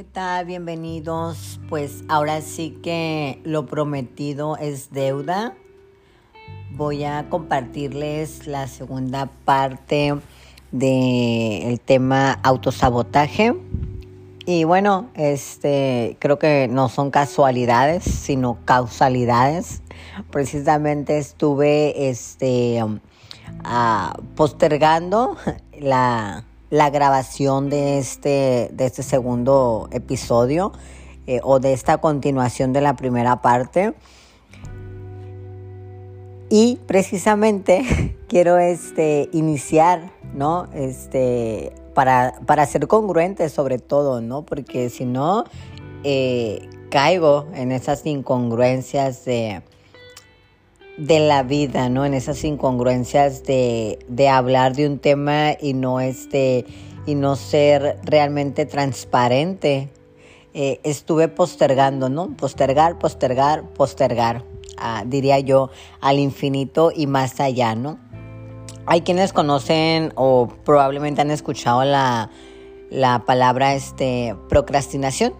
¿Qué tal? Bienvenidos. Pues ahora sí que lo prometido es deuda. Voy a compartirles la segunda parte del tema autosabotaje. Y bueno, este creo que no son casualidades, sino causalidades. Precisamente estuve este ah, postergando la la grabación de este, de este segundo episodio eh, o de esta continuación de la primera parte. Y precisamente quiero este, iniciar, ¿no? Este, para, para ser congruente sobre todo, ¿no? Porque si no, eh, caigo en esas incongruencias de, de la vida, ¿no? En esas incongruencias de, hablar de un tema y no este y no ser realmente transparente. Eh, estuve postergando, ¿no? Postergar, postergar, postergar, ah, diría yo, al infinito y más allá, ¿no? Hay quienes conocen o probablemente han escuchado la, palabra este, procrastinación,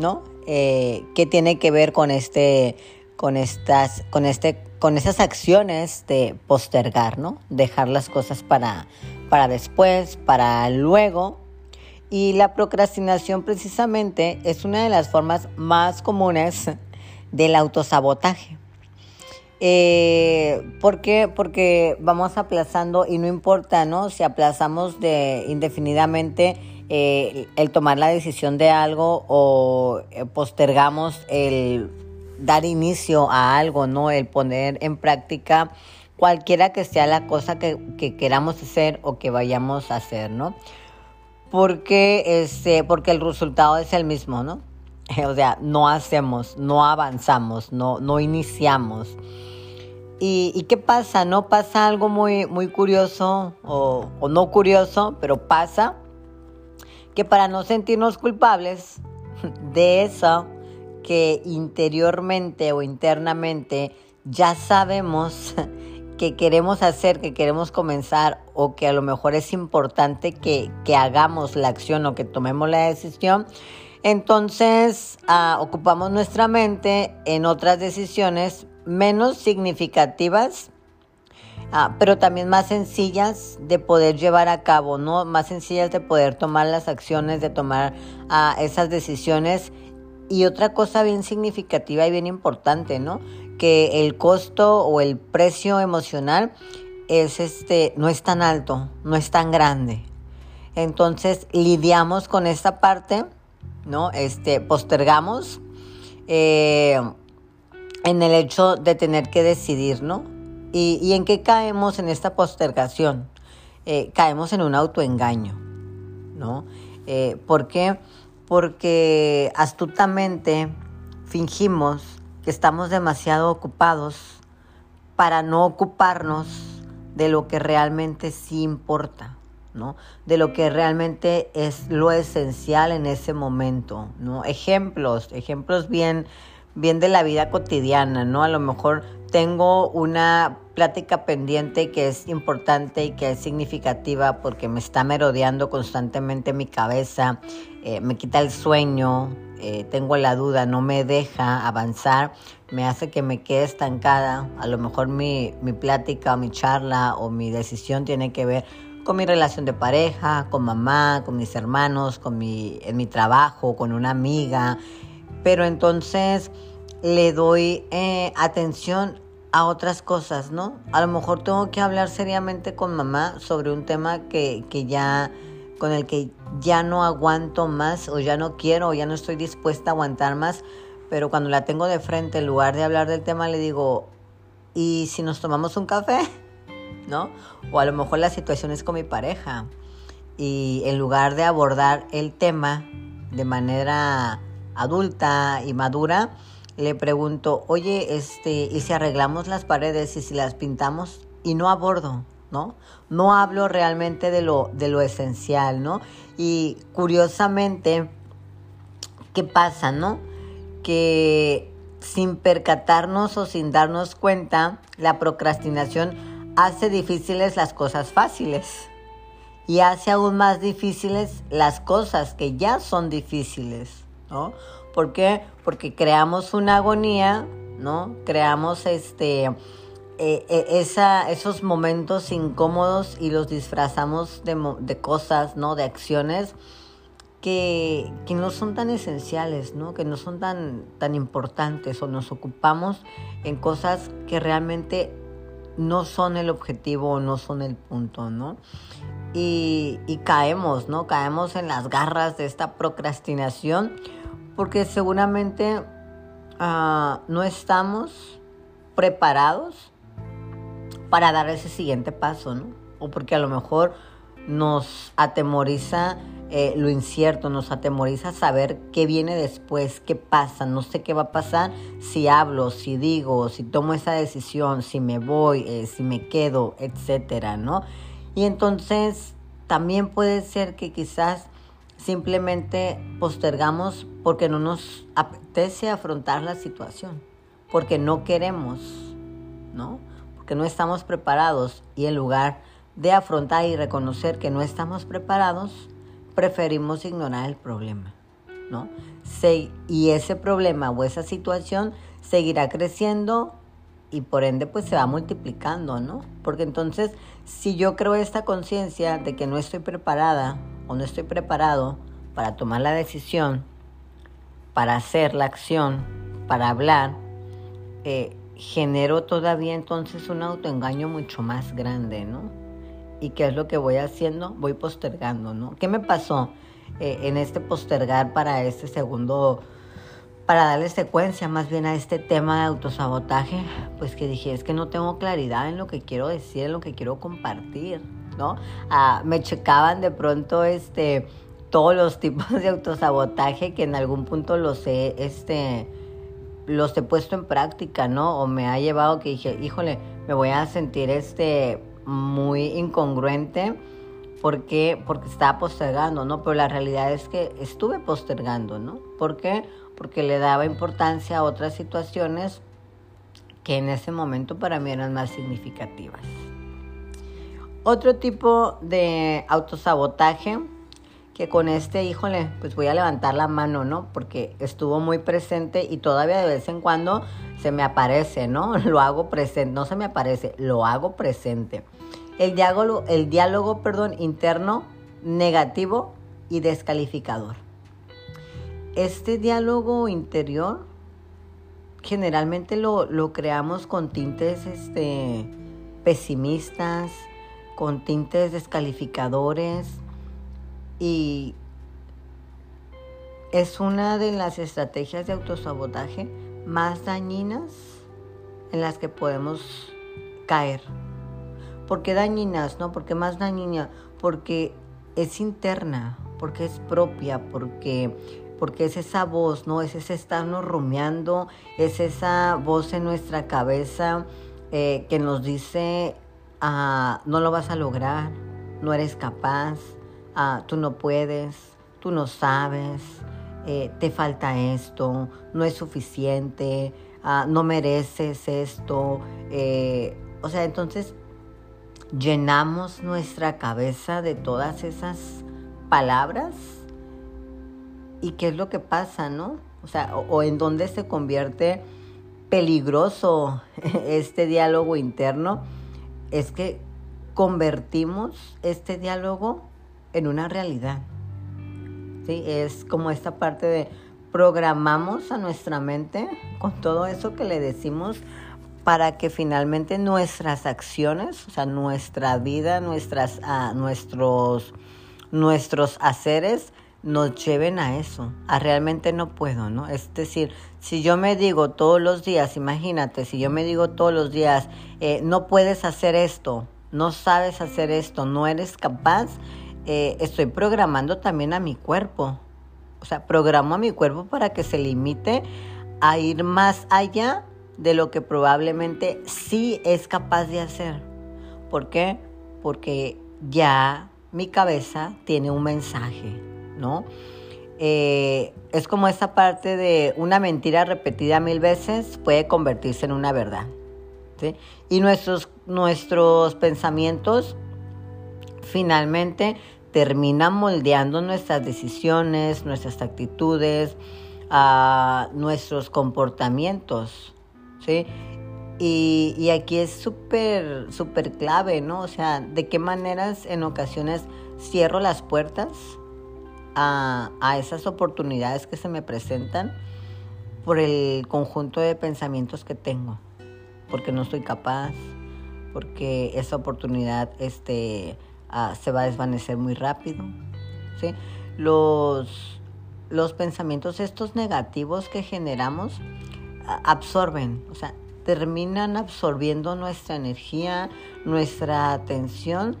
¿no? Eh, ¿Qué tiene que ver con este, con estas, con este con esas acciones de postergar, ¿no? Dejar las cosas para, para después, para luego. Y la procrastinación precisamente es una de las formas más comunes del autosabotaje. Eh, ¿Por qué? Porque vamos aplazando y no importa, ¿no? Si aplazamos de indefinidamente eh, el tomar la decisión de algo o eh, postergamos el dar inicio a algo, ¿no? El poner en práctica cualquiera que sea la cosa que, queramos hacer o que vayamos a hacer, ¿no? Porque, este, porque el resultado es el mismo, ¿no? O sea, no hacemos, no avanzamos, no, no iniciamos. ¿Y, qué pasa? ¿No pasa algo muy, muy curioso o, o no curioso, pero pasa que para no sentirnos culpables de eso, que interiormente o internamente ya sabemos que queremos hacer, que queremos comenzar o que a lo mejor es importante que, hagamos la acción o que tomemos la decisión, entonces ah, ocupamos nuestra mente en otras decisiones menos significativas, ah, pero también más sencillas de poder llevar a cabo, ¿no? Más sencillas de poder tomar las acciones, de tomar ah, esas decisiones y otra cosa bien significativa y bien importante, ¿no? Que el costo o el precio emocional es este, no es tan alto, no es tan grande. Entonces lidiamos con esta parte, ¿no? Este, postergamos eh, en el hecho de tener que decidir, ¿no? ¿Y, en qué caemos en esta postergación? Eh, caemos en un autoengaño, ¿no? Eh, ¿Por qué? Porque astutamente fingimos que estamos demasiado ocupados para no ocuparnos de lo que realmente sí importa, ¿no? De lo que realmente es lo esencial en ese momento, ¿no? Ejemplos, ejemplos bien, bien de la vida cotidiana, ¿no? A lo mejor tengo una plática pendiente que es importante y que es significativa porque me está merodeando constantemente mi cabeza, eh, me quita el sueño, eh, tengo la duda, no me deja avanzar, me hace que me quede estancada. A lo mejor mi, mi plática o mi charla o mi decisión tiene que ver con mi relación de pareja, con mamá, con mis hermanos, con mi, en mi trabajo, con una amiga. Pero entonces le doy eh, atención a otras cosas, ¿no? A lo mejor tengo que hablar seriamente con mamá sobre un tema que, ya, con el que ya no aguanto más o ya no quiero o ya no estoy dispuesta a aguantar más, pero cuando la tengo de frente, en lugar de hablar del tema, le digo, ¿y si nos tomamos un café? ¿No? O a lo mejor la situación es con mi pareja y en lugar de abordar el tema de manera adulta y madura, le pregunto, oye, este, ¿y si arreglamos las paredes y si las pintamos? Y no abordo, ¿no? No hablo realmente de lo, de lo esencial, ¿no? Y curiosamente, ¿qué pasa, no? Que sin percatarnos o sin darnos cuenta, la procrastinación hace difíciles las cosas fáciles y hace aún más difíciles las cosas que ya son difíciles. ¿No? ¿Por qué? Porque creamos una agonía, ¿no? Creamos este, eh, eh, esa, esos momentos incómodos y los disfrazamos de, de cosas, ¿no? De acciones que, que, no son tan esenciales, ¿no? Que no son tan, tan importantes o nos ocupamos en cosas que realmente no son el objetivo o no son el punto, ¿no? Y, y caemos, ¿no? Caemos en las garras de esta procrastinación porque seguramente uh, no estamos preparados para dar ese siguiente paso, ¿no? O porque a lo mejor nos atemoriza eh, lo incierto, nos atemoriza saber qué viene después, qué pasa, no sé qué va a pasar si hablo, si digo, si tomo esa decisión, si me voy, eh, si me quedo, etcétera, ¿no? Y entonces también puede ser que quizás simplemente postergamos porque no nos apetece afrontar la situación, porque no queremos, ¿no? Porque no estamos preparados y en lugar de afrontar y reconocer que no estamos preparados, preferimos ignorar el problema, ¿no? y ese problema o esa situación seguirá creciendo y por ende pues se va multiplicando, ¿no? Porque entonces si yo creo esta conciencia de que no estoy preparada o no estoy preparado para tomar la decisión, para hacer la acción, para hablar, eh, genero todavía entonces un autoengaño mucho más grande, ¿no? ¿Y qué es lo que voy haciendo? Voy postergando, ¿no? ¿Qué me pasó eh, en este postergar para este segundo, para darle secuencia más bien a este tema de autosabotaje? Pues que dije, es que no tengo claridad en lo que quiero decir, en lo que quiero compartir, ¿no? Ah, me checaban de pronto este, todos los tipos de autosabotaje que en algún punto los he, este, los he puesto en práctica, ¿no? O me ha llevado que dije, híjole, me voy a sentir este muy incongruente porque, porque estaba postergando, ¿no? Pero la realidad es que estuve postergando, ¿no? ¿Por qué? Porque le daba importancia a otras situaciones que en ese momento para mí eran más significativas. Otro tipo de autosabotaje que con este, híjole, pues voy a levantar la mano, ¿no? Porque estuvo muy presente y todavía de vez en cuando se me aparece, ¿no? Lo hago presente, no se me aparece, lo hago presente. El diálogo, el diálogo perdón, interno negativo y descalificador. Este diálogo interior generalmente lo, lo creamos con tintes este, pesimistas, con tintes descalificadores y es una de las estrategias de autosabotaje más dañinas en las que podemos caer. ¿Por qué dañinas? No, porque más dañina, porque es interna, porque es propia, porque porque es esa voz, ¿no? Es ese estarnos rumiando, es esa voz en nuestra cabeza eh, que nos dice, ah, no lo vas a lograr, no eres capaz, ah, tú no puedes, tú no sabes, eh, te falta esto, no es suficiente, ah, no mereces esto. Eh, o sea, entonces llenamos nuestra cabeza de todas esas palabras y qué es lo que pasa, ¿no? O sea, o, en dónde se convierte peligroso este diálogo interno, es que convertimos este diálogo en una realidad. ¿sí? Es como esta parte de programamos a nuestra mente con todo eso que le decimos para que finalmente nuestras acciones, o sea, nuestra vida, nuestras, ah, nuestros, nuestros haceres nos lleven a eso, a realmente no puedo, ¿no? Es decir, si yo me digo todos los días, imagínate, si yo me digo todos los días, eh, no puedes hacer esto, no sabes hacer esto, no eres capaz, eh, estoy programando también a mi cuerpo. O sea, programo a mi cuerpo para que se limite a ir más allá de lo que probablemente sí es capaz de hacer. ¿Por qué? Porque ya mi cabeza tiene un mensaje, ¿no? Eh, es como esa parte de una mentira repetida mil veces puede convertirse en una verdad. Y nuestros, nuestros pensamientos finalmente termina moldeando nuestras decisiones, nuestras actitudes, a nuestros comportamientos, ¿sí? Y, y aquí es súper, súper clave, ¿no? O sea, de qué maneras en ocasiones cierro las puertas a, a esas oportunidades que se me presentan por el conjunto de pensamientos que tengo, porque no soy capaz, porque esa oportunidad este, uh, se va a desvanecer muy rápido. ¿sí? Los, los pensamientos estos negativos que generamos uh, absorben, o sea, terminan absorbiendo nuestra energía, nuestra atención.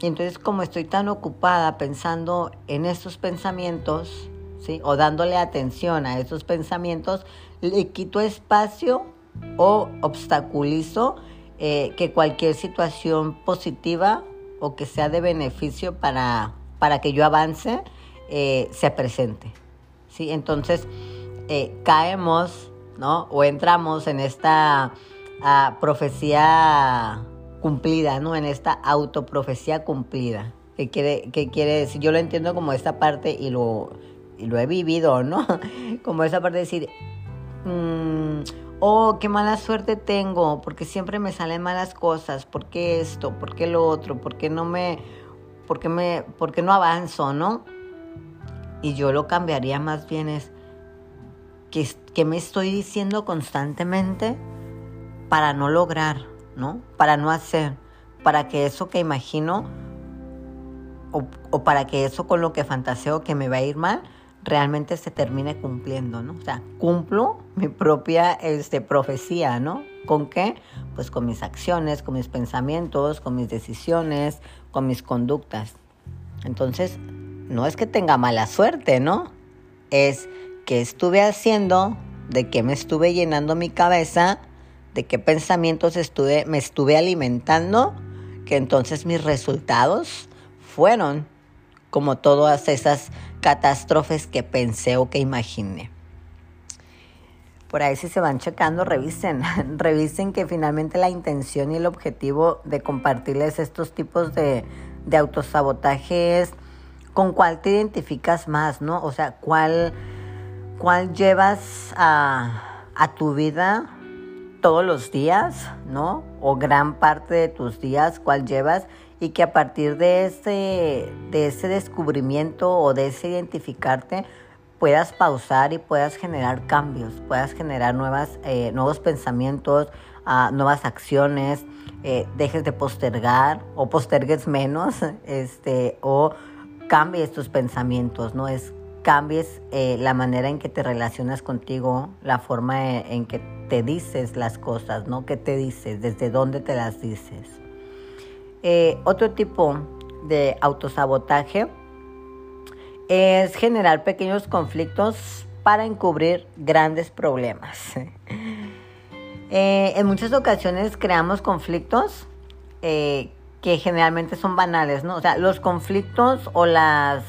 Y entonces como estoy tan ocupada pensando en estos pensamientos, ¿sí? o dándole atención a esos pensamientos, le quito espacio o obstaculizo eh, que cualquier situación positiva o que sea de beneficio para, para que yo avance eh, se presente. ¿sí? Entonces eh, caemos ¿no? o entramos en esta uh, profecía cumplida, ¿no? en esta autoprofecía cumplida. ¿Qué quiere, qué quiere decir? Yo lo entiendo como esta parte y lo, y lo he vivido, ¿no? Como esa parte de decir, mmm, oh, qué mala suerte tengo, porque siempre me salen malas cosas, ¿por qué esto? ¿Por qué lo otro? ¿Por qué no me, por qué me, qué no avanzo, no? Y yo lo cambiaría más bien es, que me estoy diciendo constantemente para no lograr, ¿no? Para no hacer, para que eso que imagino o, o para que eso con lo que fantaseo que me va a ir mal, realmente se termine cumpliendo, ¿no? O sea, cumplo mi propia este, profecía, ¿no? ¿Con qué? Pues con mis acciones, con mis pensamientos, con mis decisiones, con mis conductas. Entonces, no es que tenga mala suerte, ¿no? Es qué estuve haciendo, de qué me estuve llenando mi cabeza, de qué pensamientos estuve, me estuve alimentando, que entonces mis resultados fueron como todas esas catástrofes que pensé o que imaginé. Por ahí si se van checando, revisen, revisen que finalmente la intención y el objetivo de compartirles estos tipos de, de autosabotaje es con cuál te identificas más, ¿no? O sea, cuál, cuál llevas a, a tu vida todos los días, ¿no? O gran parte de tus días, cuál llevas y que a partir de ese, de ese descubrimiento o de ese identificarte puedas pausar y puedas generar cambios, puedas generar nuevas, eh, nuevos pensamientos, uh, nuevas acciones, eh, dejes de postergar o postergues menos este, o cambies tus pensamientos, ¿no? Es cambies eh, la manera en que te relacionas contigo, la forma en, en que te dices las cosas, ¿no? ¿Qué te dices? ¿Desde dónde te las dices? Eh, otro tipo de autosabotaje es generar pequeños conflictos para encubrir grandes problemas. Eh, en muchas ocasiones creamos conflictos eh, que generalmente son banales, ¿no? O sea, los conflictos o las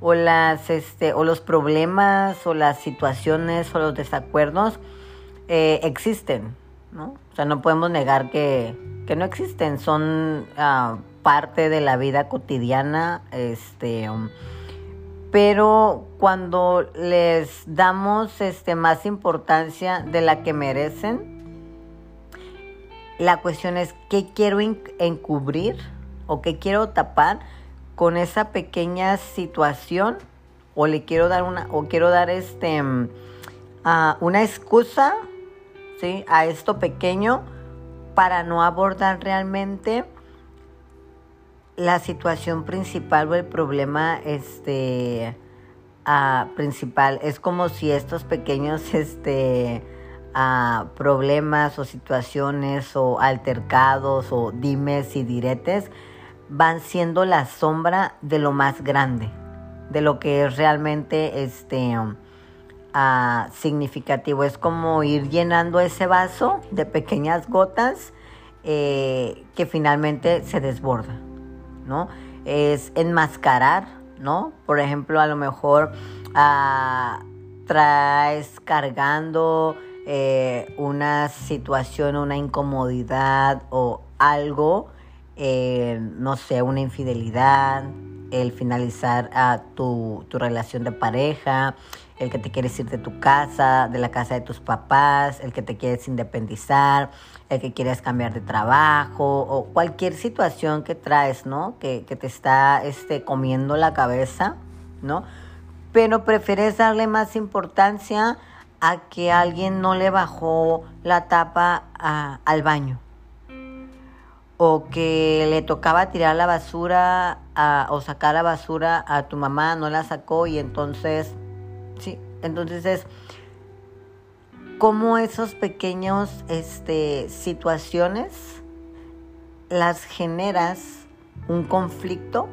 o las este o los problemas o las situaciones o los desacuerdos existen, ¿no? O sea, no podemos negar que, que no existen, son uh, parte de la vida cotidiana, este, pero cuando les damos este, más importancia de la que merecen, la cuestión es qué quiero encubrir o qué quiero tapar con esa pequeña situación o le quiero dar una o quiero dar este uh, una excusa a esto pequeño para no abordar realmente la situación principal o el problema este uh, principal. Es como si estos pequeños este uh, problemas o situaciones o altercados o dimes y diretes van siendo la sombra de lo más grande, de lo que es realmente este significativo. Es como ir llenando ese vaso de pequeñas gotas eh, que finalmente se desborda, ¿no? Es enmascarar, ¿no? Por ejemplo, a lo mejor uh, traes cargando eh, una situación, una incomodidad o algo, eh, no sé, una infidelidad, el finalizar a tu, tu relación de pareja, el que te quieres ir de tu casa, de la casa de tus papás, el que te quieres independizar, el que quieres cambiar de trabajo o cualquier situación que traes, ¿no? Que, que te está este, comiendo la cabeza, ¿no? Pero prefieres darle más importancia a que alguien no le bajó la tapa al baño o que le tocaba tirar la basura o sacar la basura a tu mamá, no la sacó y entonces, entonces es como esos pequeños este, situaciones las generas un conflicto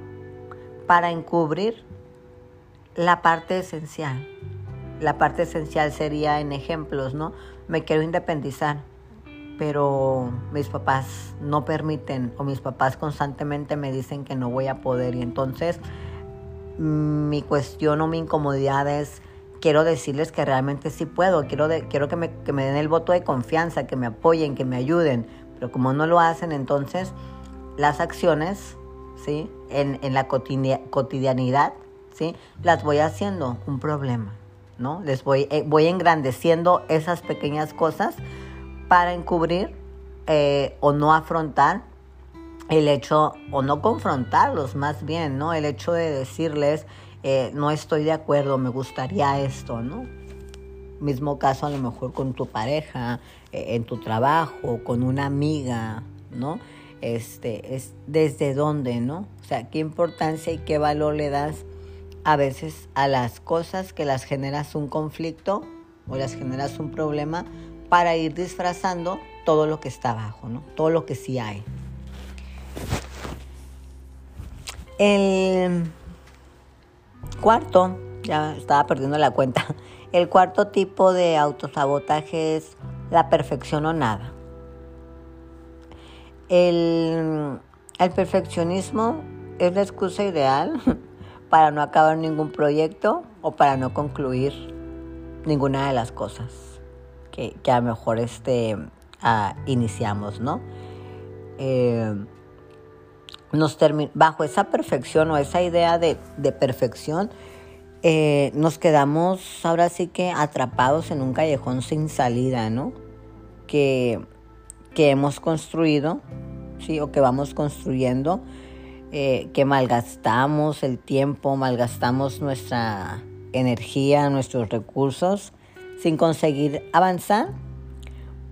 para encubrir la parte esencial la parte esencial sería en ejemplos, ¿no? Me quiero independizar, pero mis papás no permiten o mis papás constantemente me dicen que no voy a poder y entonces mi cuestión o mi incomodidad es quiero decirles que realmente sí puedo, quiero, quiero que, me, den el voto de confianza, que me apoyen, que me ayuden, pero como no lo hacen, entonces las acciones, ¿sí? En, en la cotidianidad, ¿sí? Las voy haciendo un problema. ¿no? Les voy, eh, voy engrandeciendo esas pequeñas cosas para encubrir eh, o no afrontar el hecho, o no confrontarlos más bien, ¿no? El hecho de decirles, eh, no estoy de acuerdo, me gustaría esto, ¿no? Mismo caso a lo mejor con tu pareja, en tu trabajo, con una amiga, ¿no? Este, es desde dónde, ¿no? O sea, qué importancia y qué valor le das a veces a las cosas que las generas un conflicto o las generas un problema para ir disfrazando todo lo que está abajo, ¿no? Todo lo que sí hay. El cuarto, ya estaba perdiendo la cuenta, el cuarto tipo de autosabotaje es la perfección o nada. El, el perfeccionismo es la excusa ideal para no acabar ningún proyecto o para no concluir ninguna de las cosas que, a lo mejor este, ah, iniciamos, ¿no? Eh, bajo esa perfección o esa idea de, perfección, eh, nos quedamos ahora sí que atrapados en un callejón sin salida, ¿no? Que, que hemos construido, ¿sí? O que vamos construyendo eh, que malgastamos el tiempo, malgastamos nuestra energía, nuestros recursos sin conseguir avanzar.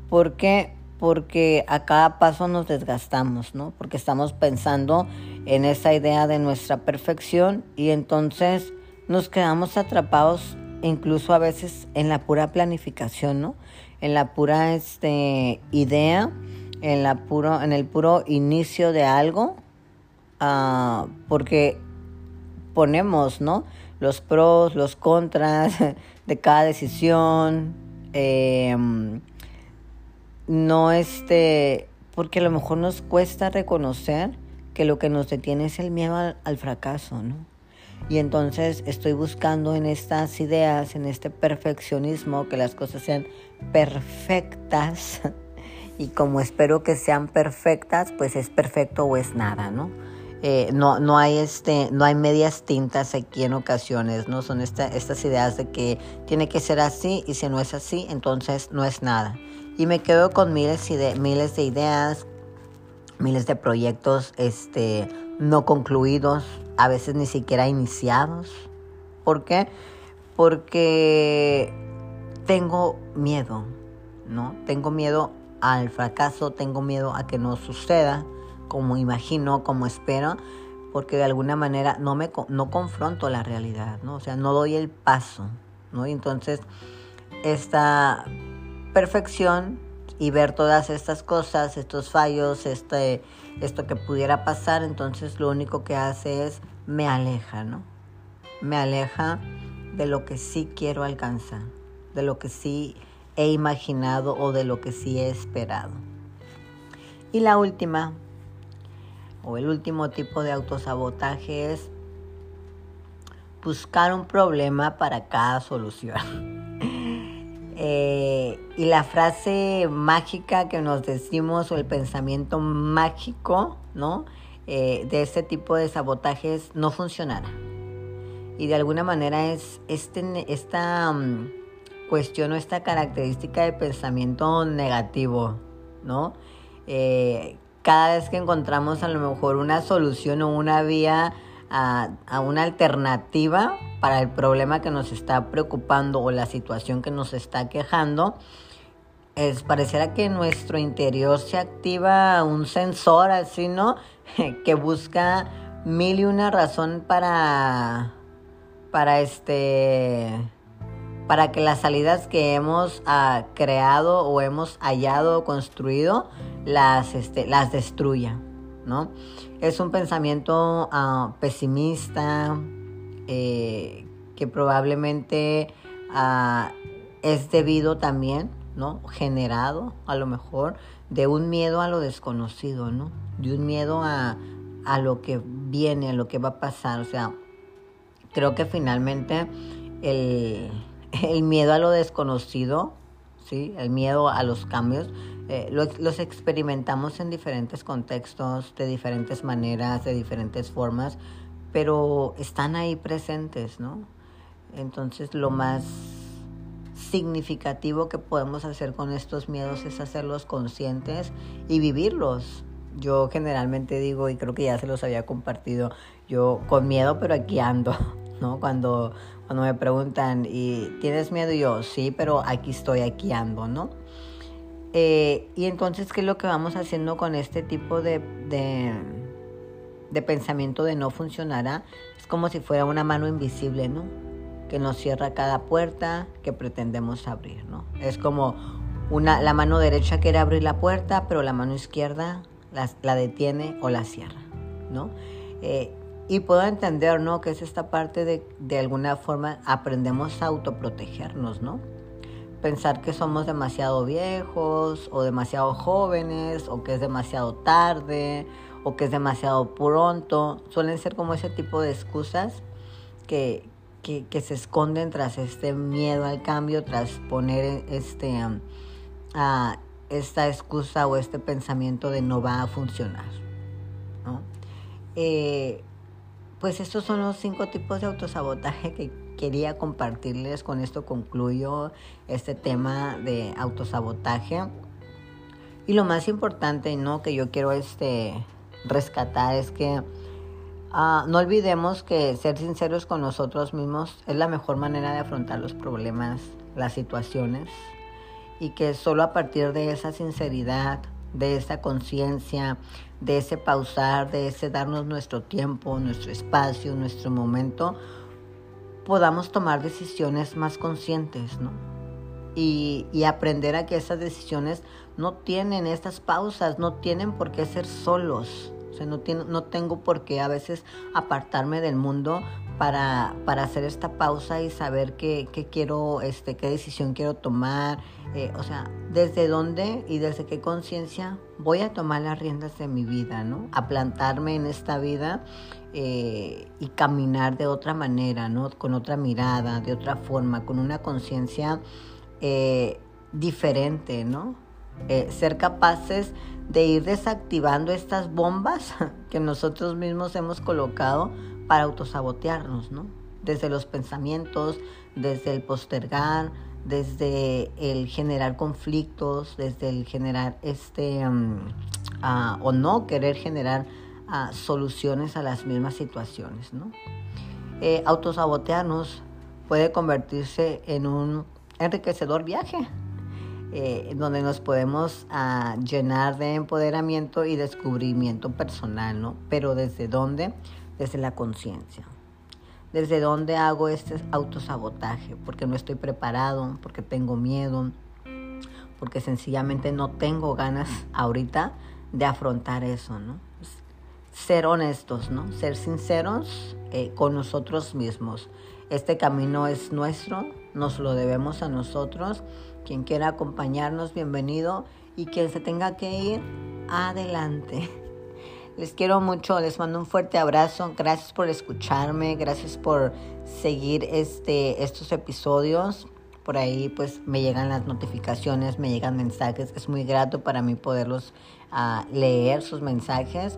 ¿Por qué? Porque a cada paso nos desgastamos, ¿no? Porque estamos pensando en esa idea de nuestra perfección y entonces nos quedamos atrapados incluso a veces en la pura planificación, ¿no? En la pura este, idea, en, la puro, en el puro inicio de algo Ah, porque ponemos, ¿no? Los pros, los contras de cada decisión. Em, no este, porque a lo mejor nos cuesta reconocer que lo que nos detiene es el miedo al, fracaso, ¿no? Y entonces estoy buscando en estas ideas, en este perfeccionismo, que las cosas sean perfectas. Y como espero que sean perfectas, pues es perfecto o es nada, ¿no? Eh, no, no, hay este, no hay medias tintas aquí en ocasiones, ¿no? Son estas ideas de que tiene que ser así y si no es así, entonces no es nada. Y me quedo con miles, de, miles de ideas, miles de proyectos este, no concluidos, a veces ni siquiera iniciados. ¿Por qué? Porque tengo miedo, ¿no? Tengo miedo al fracaso, tengo miedo a que no suceda como imagino, como espero, porque de alguna manera no me no confronto la realidad, ¿no? O sea, no doy el paso, ¿no? Y entonces esta perfección y ver todas estas cosas, estos fallos, este esto que pudiera pasar, entonces lo único que hace es me aleja, ¿no? Me aleja de lo que sí quiero alcanzar, de lo que sí he imaginado o de lo que sí he esperado. Y la última, o el último tipo de autosabotaje es buscar un problema para cada solución. Eh, y la frase mágica que nos decimos o el pensamiento mágico, ¿no? eh, de este tipo de sabotajes no funcionara. Y de alguna manera es este, esta um, cuestión o esta característica de pensamiento negativo, ¿no? Eh, cada vez que encontramos a lo mejor una solución o una vía a, una alternativa para el problema que nos está preocupando o la situación que nos está quejando, es, pareciera que en nuestro interior se activa un sensor así, ¿no? que busca mil y una razón para, para este, para que las salidas que hemos ah, creado o hemos hallado o construido las, este, las destruya, ¿no? Es un pensamiento ah, pesimista eh, que probablemente ah, es debido también ¿no? Generado, a lo mejor, de un miedo a lo desconocido, ¿no? De un miedo a, a lo que viene, a lo que va a pasar. O sea, creo que finalmente el, el miedo a lo desconocido, ¿sí? El miedo a los cambios, eh, los experimentamos en diferentes contextos, de diferentes maneras, de diferentes formas, pero están ahí presentes, ¿no? Entonces lo más significativo que podemos hacer con estos miedos es hacerlos conscientes y vivirlos. Yo generalmente digo, y creo que ya se los había compartido, yo con miedo, pero aquí ando, ¿no? Cuando, cuando me preguntan, ¿y tienes miedo? Y yo, sí, pero aquí estoy, aquí ando, ¿no? Eh, y entonces, ¿qué es lo que vamos haciendo con este tipo de, de, pensamiento de no funcionará? Es como si fuera una mano invisible, ¿no? que nos cierra cada puerta que pretendemos abrir, ¿no? Es como una, la mano derecha quiere abrir la puerta, pero la mano izquierda la, la detiene o la cierra, ¿no? Eh, y puedo entender, ¿no? Que es esta parte de, de alguna forma aprendemos a autoprotegernos, ¿no? Pensar que somos demasiado viejos o demasiado jóvenes o que es demasiado tarde o que es demasiado pronto. Suelen ser como ese tipo de excusas que, que, se esconden tras este miedo al cambio, tras poner este, esta excusa o este pensamiento de no va a funcionar. Eh, pues estos son los cinco tipos de autosabotaje que quería compartirles. Con esto concluyo este tema de autosabotaje. Y lo más importante, ¿no? Que yo quiero este, rescatar es que Ah, no olvidemos que ser sinceros con nosotros mismos es la mejor manera de afrontar los problemas, las situaciones, y que solo a partir de esa sinceridad, de esa conciencia, de ese pausar, de ese darnos nuestro tiempo, nuestro espacio, nuestro momento, podamos tomar decisiones más conscientes, ¿no? Y, y, aprender a que esas decisiones no tienen estas pausas, no tienen por qué ser solos, o sea, no, no tengo por qué a veces apartarme del mundo para, para hacer esta pausa y saber qué, qué quiero, este, qué decisión quiero tomar. Eh, o sea, desde dónde y desde qué conciencia voy a tomar las riendas de mi vida, ¿no? A plantarme en esta vida eh, y caminar de otra manera, ¿no? Con otra mirada, de otra forma, con una conciencia eh, diferente, ¿no? ser capaces de ir desactivando estas bombas que nosotros mismos hemos colocado para autosabotearnos, ¿no? Desde los pensamientos, desde el postergar, desde el generar conflictos, desde el generar este, mm, ah, o no querer generar ah, soluciones a las mismas situaciones, ¿no? Eh, autosabotearnos puede convertirse en un enriquecedor viaje eh, donde nos podemos ah, llenar de empoderamiento y descubrimiento personal, ¿no? Pero ¿desde dónde? Desde la conciencia. ¿Desde dónde hago este autosabotaje? Porque no estoy preparado, porque tengo miedo, porque sencillamente no tengo ganas ahorita de afrontar eso, ¿no? Ser honestos, ¿no? Ser sinceros eh, con nosotros mismos. Este camino es nuestro, nos lo debemos a nosotros quien quiera acompañarnos, bienvenido. Y quien se tenga que ir, adelante. Les quiero mucho, les mando un fuerte abrazo. Gracias por escucharme, gracias por seguir este, estos episodios. Por ahí pues me llegan las notificaciones, me llegan mensajes. Es muy grato para mí poderlos uh, leer sus mensajes.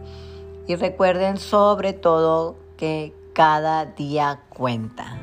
Y recuerden sobre todo que cada día cuenta.